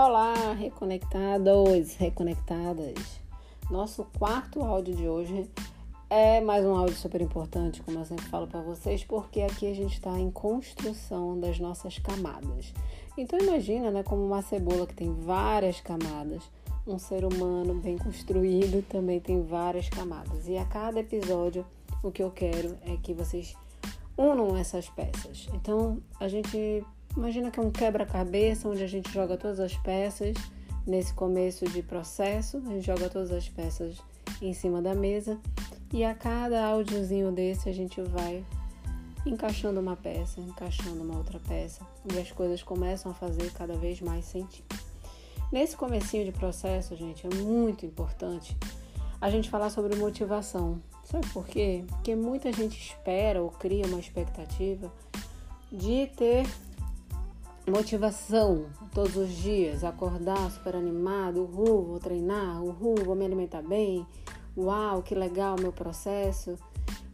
Olá, reconectados, reconectadas. Nosso quarto áudio de hoje é mais um áudio super importante, como eu sempre falo para vocês, porque aqui a gente está em construção das nossas camadas. Então imagina, né, como uma cebola que tem várias camadas, um ser humano bem construído também tem várias camadas. E a cada episódio, o que eu quero é que vocês unam essas peças. Então a gente Imagina que é um quebra-cabeça onde a gente joga todas as peças nesse começo de processo, a gente joga todas as peças em cima da mesa e a cada áudiozinho desse a gente vai encaixando uma peça, encaixando uma outra peça e as coisas começam a fazer cada vez mais sentido. Nesse comecinho de processo, gente, é muito importante a gente falar sobre motivação. Sabe por quê? Porque muita gente espera ou cria uma expectativa de ter motivação todos os dias, acordar super animado, uhul, vou treinar, uhul, vou me alimentar bem, uau, que legal meu processo.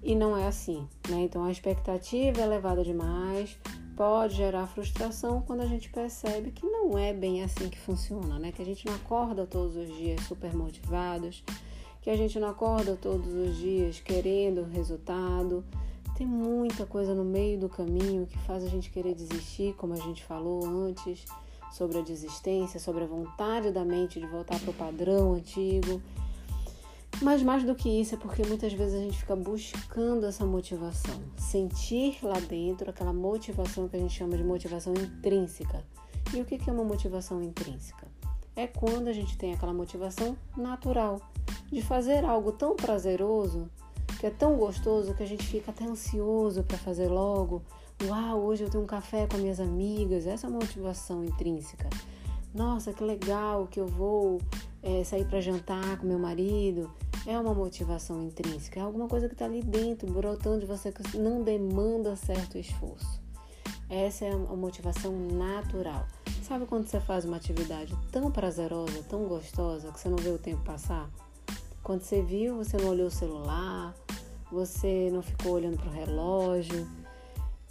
E não é assim, né? Então a expectativa é elevada demais, pode gerar frustração quando a gente percebe que não é bem assim que funciona, né? Que a gente não acorda todos os dias super motivados, que a gente não acorda todos os dias querendo resultado, tem muita coisa no meio do caminho que faz a gente querer desistir, como a gente falou antes, sobre a desistência, sobre a vontade da mente de voltar para o padrão antigo. Mas mais do que isso é porque muitas vezes a gente fica buscando essa motivação, sentir lá dentro aquela motivação que a gente chama de motivação intrínseca. E o que é uma motivação intrínseca? É quando a gente tem aquela motivação natural de fazer algo tão prazeroso que é tão gostoso que a gente fica até ansioso para fazer logo. Uau, hoje eu tenho um café com minhas amigas. Essa é uma motivação intrínseca. Nossa, que legal que eu vou é, sair para jantar com meu marido. É uma motivação intrínseca. É alguma coisa que está ali dentro, brotando de você, que não demanda certo esforço. Essa é a motivação natural. Sabe quando você faz uma atividade tão prazerosa, tão gostosa, que você não vê o tempo passar? Quando você viu, você não olhou o celular, você não ficou olhando para o relógio.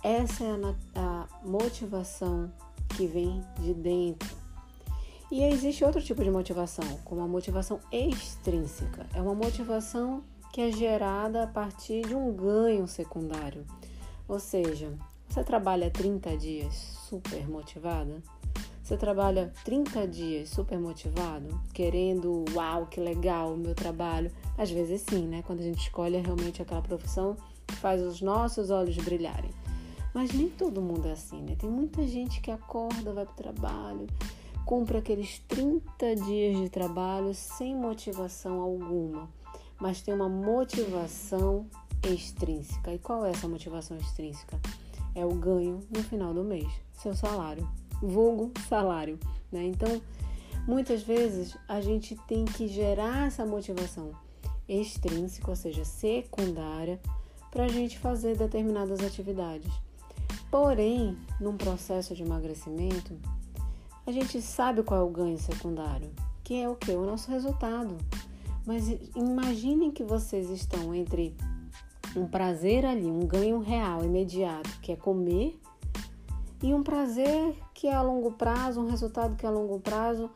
Essa é a, a motivação que vem de dentro. E existe outro tipo de motivação, como a motivação extrínseca. É uma motivação que é gerada a partir de um ganho secundário. Ou seja, você trabalha 30 dias super motivada, você trabalha 30 dias super motivado, querendo, uau, que legal o meu trabalho. Às vezes sim, né? Quando a gente escolhe realmente aquela profissão que faz os nossos olhos brilharem. Mas nem todo mundo é assim, né? Tem muita gente que acorda, vai para o trabalho, cumpre aqueles 30 dias de trabalho sem motivação alguma, mas tem uma motivação extrínseca. E qual é essa motivação extrínseca? É o ganho no final do mês, seu salário vulgo salário, né? Então, muitas vezes a gente tem que gerar essa motivação extrínseca, ou seja, secundária, para a gente fazer determinadas atividades. Porém, num processo de emagrecimento, a gente sabe qual é o ganho secundário, que é o que? O nosso resultado. Mas imaginem que vocês estão entre um prazer ali, um ganho real, imediato, que é comer, e um prazer que é a longo prazo, um resultado que é a longo prazo,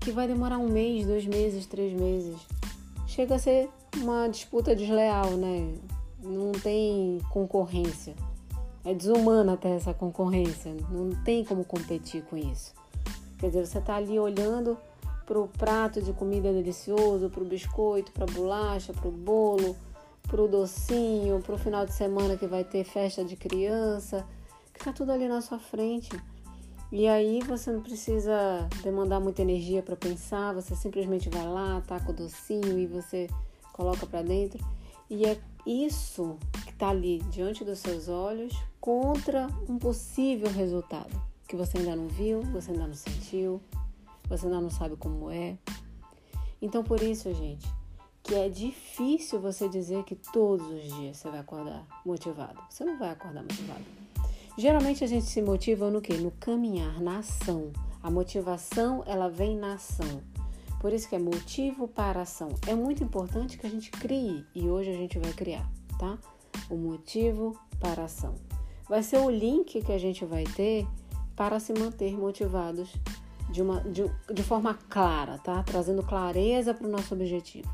que vai demorar um mês, dois meses, três meses. Chega a ser uma disputa desleal, né? Não tem concorrência. É desumana até essa concorrência. Não tem como competir com isso. Quer dizer, você está ali olhando para o prato de comida delicioso, para o biscoito, para a bolacha, para o bolo, para o docinho, para o final de semana que vai ter festa de criança Fica tudo ali na sua frente. E aí você não precisa demandar muita energia para pensar, você simplesmente vai lá, taca o docinho e você coloca para dentro. E é isso que está ali diante dos seus olhos contra um possível resultado que você ainda não viu, você ainda não sentiu, você ainda não sabe como é. Então por isso, gente, que é difícil você dizer que todos os dias você vai acordar motivado. Você não vai acordar motivado. Geralmente a gente se motiva no que? No caminhar, na ação. A motivação, ela vem na ação. Por isso que é motivo para ação. É muito importante que a gente crie e hoje a gente vai criar, tá? O motivo para ação. Vai ser o link que a gente vai ter para se manter motivados de, uma, de, de forma clara, tá? Trazendo clareza para o nosso objetivo.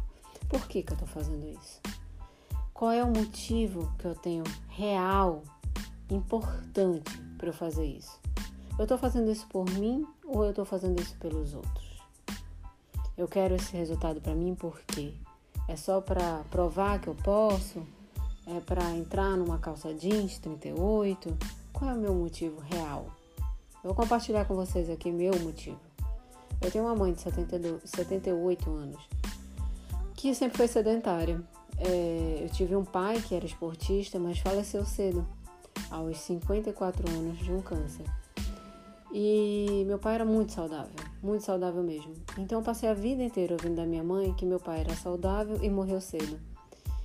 Por que, que eu estou fazendo isso? Qual é o motivo que eu tenho real, importante para eu fazer isso? Eu estou fazendo isso por mim ou eu estou fazendo isso pelos outros? Eu quero esse resultado para mim porque é só para provar que eu posso? É para entrar numa calça jeans 38? Qual é o meu motivo real? Eu vou compartilhar com vocês aqui meu motivo. Eu tenho uma mãe de 72, 78 anos que sempre foi sedentária. É, eu tive um pai que era esportista, mas faleceu cedo, aos 54 anos, de um câncer. E meu pai era muito saudável, muito saudável mesmo. Então eu passei a vida inteira ouvindo da minha mãe que meu pai era saudável e morreu cedo.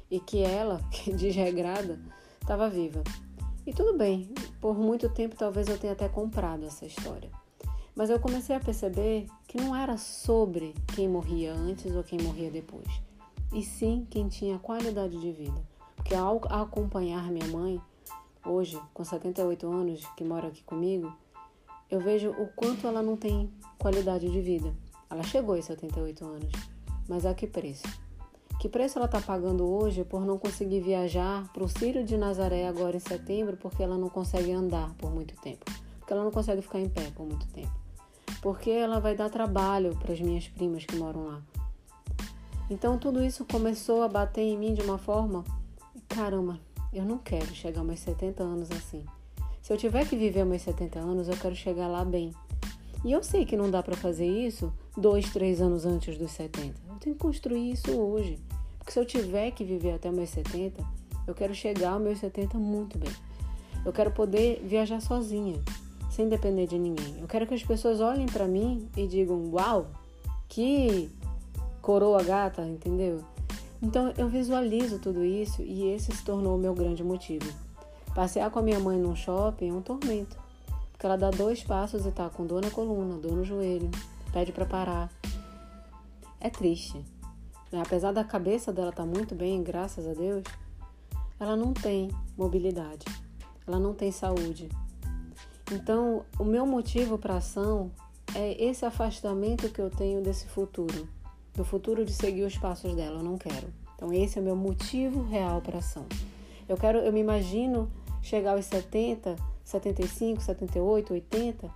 E que ela, que desregrada, estava viva. E tudo bem, por muito tempo talvez eu tenha até comprado essa história. Mas eu comecei a perceber que não era sobre quem morria antes ou quem morria depois, e sim quem tinha qualidade de vida. Porque ao acompanhar minha mãe, hoje com 78 anos, que mora aqui comigo, eu vejo o quanto ela não tem qualidade de vida. Ela chegou aos 78 anos, mas a que preço? Que preço ela está pagando hoje por não conseguir viajar para o Círio de Nazaré agora em setembro porque ela não consegue andar por muito tempo? Porque ela não consegue ficar em pé por muito tempo? Porque ela vai dar trabalho para as minhas primas que moram lá. Então tudo isso começou a bater em mim de uma forma, caramba, eu não quero chegar aos meus 70 anos assim. Se eu tiver que viver meus 70 anos, eu quero chegar lá bem. E eu sei que não dá para fazer isso dois, três anos antes dos 70. Eu tenho que construir isso hoje. Porque se eu tiver que viver até meus 70, eu quero chegar aos meus 70 muito bem. Eu quero poder viajar sozinha, sem depender de ninguém. Eu quero que as pessoas olhem para mim e digam: Uau, que coroa gata, entendeu? Então eu visualizo tudo isso e esse se tornou o meu grande motivo. Passear com a minha mãe num shopping é um tormento. Porque ela dá dois passos e tá com dor na coluna, dor no joelho, pede para parar. É triste. Né? Apesar da cabeça dela estar tá muito bem, graças a Deus, ela não tem mobilidade, ela não tem saúde. Então, o meu motivo para ação é esse afastamento que eu tenho desse futuro, do futuro de seguir os passos dela. Eu não quero. Então, esse é o meu motivo real para ação. Eu quero, eu me imagino chegar aos 70 75, 78, 80,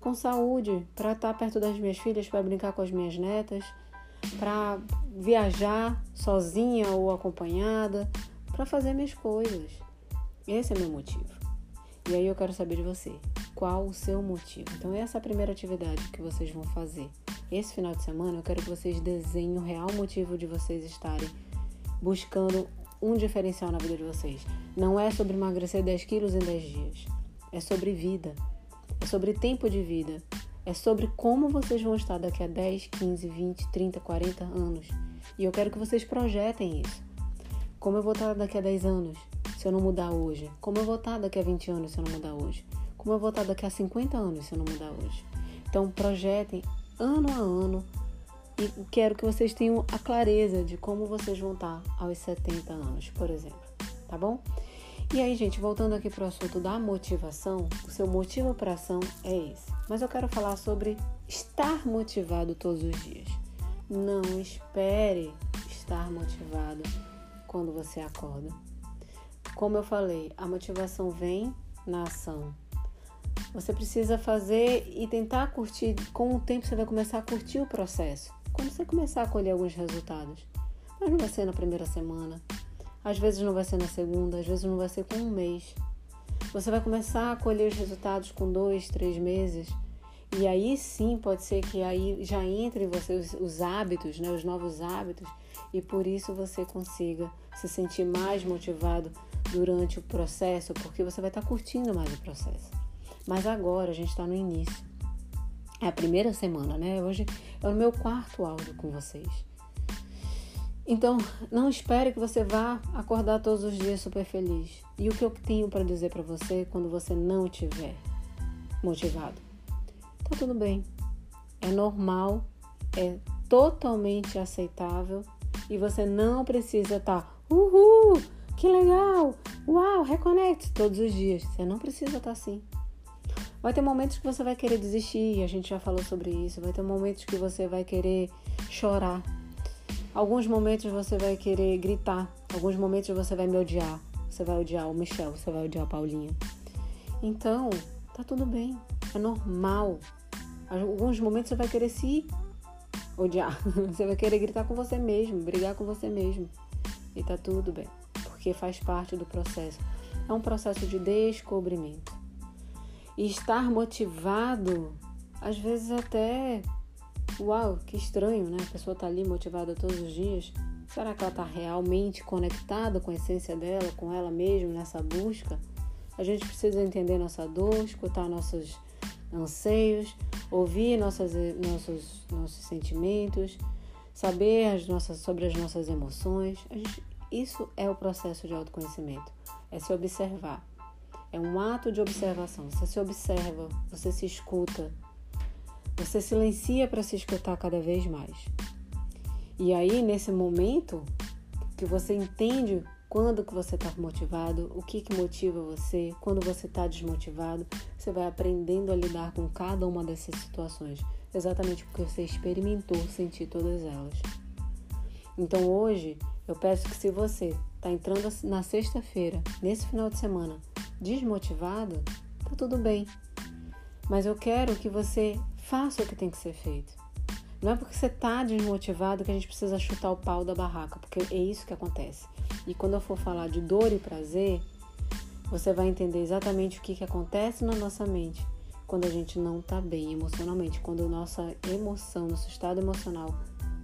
com saúde, para estar tá perto das minhas filhas, para brincar com as minhas netas, para viajar sozinha ou acompanhada, para fazer minhas coisas. Esse é meu motivo. E aí eu quero saber de você, qual o seu motivo? Então essa é a primeira atividade que vocês vão fazer. Esse final de semana eu quero que vocês desenhem o real motivo de vocês estarem buscando um diferencial na vida de vocês. Não é sobre emagrecer 10 quilos em 10 dias é sobre vida, é sobre tempo de vida, é sobre como vocês vão estar daqui a 10, 15, 20, 30, 40 anos. E eu quero que vocês projetem isso. Como eu vou estar daqui a 10 anos se eu não mudar hoje? Como eu vou estar daqui a 20 anos se eu não mudar hoje? Como eu vou estar daqui a 50 anos se eu não mudar hoje? Então, projetem ano a ano e quero que vocês tenham a clareza de como vocês vão estar aos 70 anos, por exemplo. Tá bom? E aí, gente, voltando aqui para o assunto da motivação, o seu motivo para ação é esse. Mas eu quero falar sobre estar motivado todos os dias. Não espere estar motivado quando você acorda. Como eu falei, a motivação vem na ação. Você precisa fazer e tentar curtir. Com o tempo, você vai começar a curtir o processo. Quando você começar a colher alguns resultados. Mas não vai ser na primeira semana, às vezes não vai ser na segunda, às vezes não vai ser com um mês. Você vai começar a colher os resultados com dois, três meses. E aí sim pode ser que aí já entre em você os, os hábitos, né, os novos hábitos, e por isso você consiga se sentir mais motivado durante o processo, porque você vai estar curtindo mais o processo. Mas agora a gente está no início. É a primeira semana, né? Hoje é o meu quarto áudio com vocês. Então, não espere que você vá acordar todos os dias super feliz. E o que eu tenho para dizer para você quando você não estiver motivado? Tá tudo bem. É normal, é totalmente aceitável e você não precisa estar, tá, uhul, que legal, uau, reconecte todos os dias. Você não precisa estar tá assim. Vai ter momentos que você vai querer desistir, a gente já falou sobre isso. Vai ter momentos que você vai querer chorar. Alguns momentos você vai querer gritar. Alguns momentos você vai me odiar. Você vai odiar o Michel, você vai odiar a Paulinha. Então, tá tudo bem. É normal. Alguns momentos você vai querer se odiar. Você vai querer gritar com você mesmo, brigar com você mesmo. E tá tudo bem, porque faz parte do processo. É um processo de descobrimento. E estar motivado, às vezes até, uau, que estranho, né? A pessoa tá ali motivada todos os dias. Será que ela está realmente conectada com a essência dela, com ela mesma nessa busca? A gente precisa entender nossa dor, escutar nossos anseios, ouvir nossas, nossos, nossos sentimentos, saber as nossas, sobre as nossas emoções. Gente, isso é o processo de autoconhecimento, é se observar. É um ato de observação. Você se observa, você se escuta, você silencia para se escutar cada vez mais. E aí, nesse momento que você entende quando que você está motivado, o que, que motiva você, quando você está desmotivado, você vai aprendendo a lidar com cada uma dessas situações, exatamente porque você experimentou sentir todas elas. Então hoje eu peço que se você está entrando na sexta-feira, nesse final de semana, desmotivado, tá tudo bem. Mas eu quero que você faça o que tem que ser feito. Não é porque você está desmotivado que a gente precisa chutar o pau da barraca, porque é isso que acontece. E quando eu for falar de dor e prazer, você vai entender exatamente o que, que acontece na nossa mente quando a gente não está bem emocionalmente, quando nossa emoção, nosso estado emocional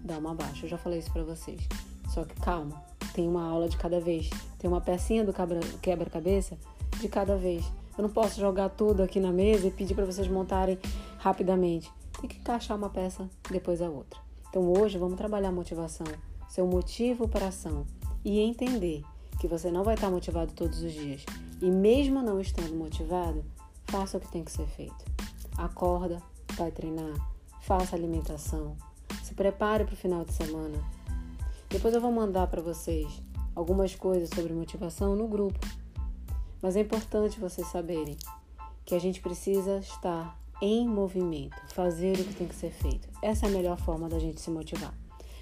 dá uma baixa. Eu já falei isso para vocês. Só que calma, tem uma aula de cada vez, tem uma pecinha do quebra-cabeça de cada vez. Eu não posso jogar tudo aqui na mesa e pedir para vocês montarem rapidamente. Tem que encaixar uma peça depois a outra. Então hoje vamos trabalhar a motivação, seu motivo para a ação e entender que você não vai estar motivado todos os dias. E mesmo não estando motivado, faça o que tem que ser feito. Acorda, vai treinar, faça alimentação, se prepare para o final de semana. Depois eu vou mandar para vocês algumas coisas sobre motivação no grupo. Mas é importante vocês saberem que a gente precisa estar em movimento, fazer o que tem que ser feito. Essa é a melhor forma da gente se motivar.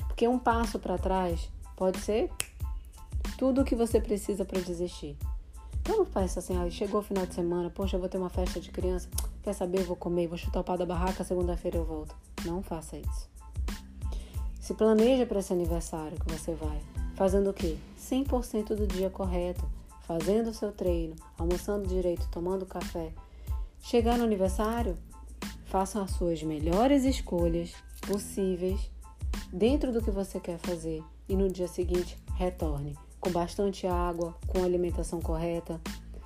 Porque um passo para trás pode ser tudo o que você precisa para desistir. Então não faça assim, ah, chegou o final de semana, poxa, eu vou ter uma festa de criança, quer saber, eu vou comer, vou chutar o pau da barraca, segunda-feira eu volto. Não faça isso. Se planeja para esse aniversário que você vai, fazendo o quê? 100% do dia correto, fazendo o seu treino, almoçando direito, tomando café. Chegar no aniversário, faça as suas melhores escolhas possíveis dentro do que você quer fazer e no dia seguinte retorne com bastante água, com alimentação correta.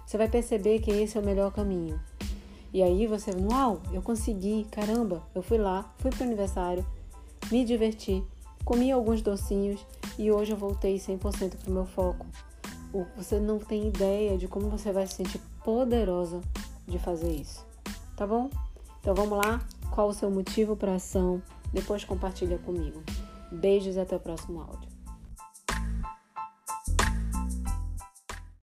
Você vai perceber que esse é o melhor caminho. E aí você, uau, eu consegui, caramba, eu fui lá, fui para o aniversário, me diverti, comi alguns docinhos e hoje eu voltei 100% para o meu foco. Você não tem ideia de como você vai se sentir poderosa de fazer isso, tá bom? Então vamos lá, qual o seu motivo para ação? Depois compartilha comigo. Beijos e até o próximo áudio.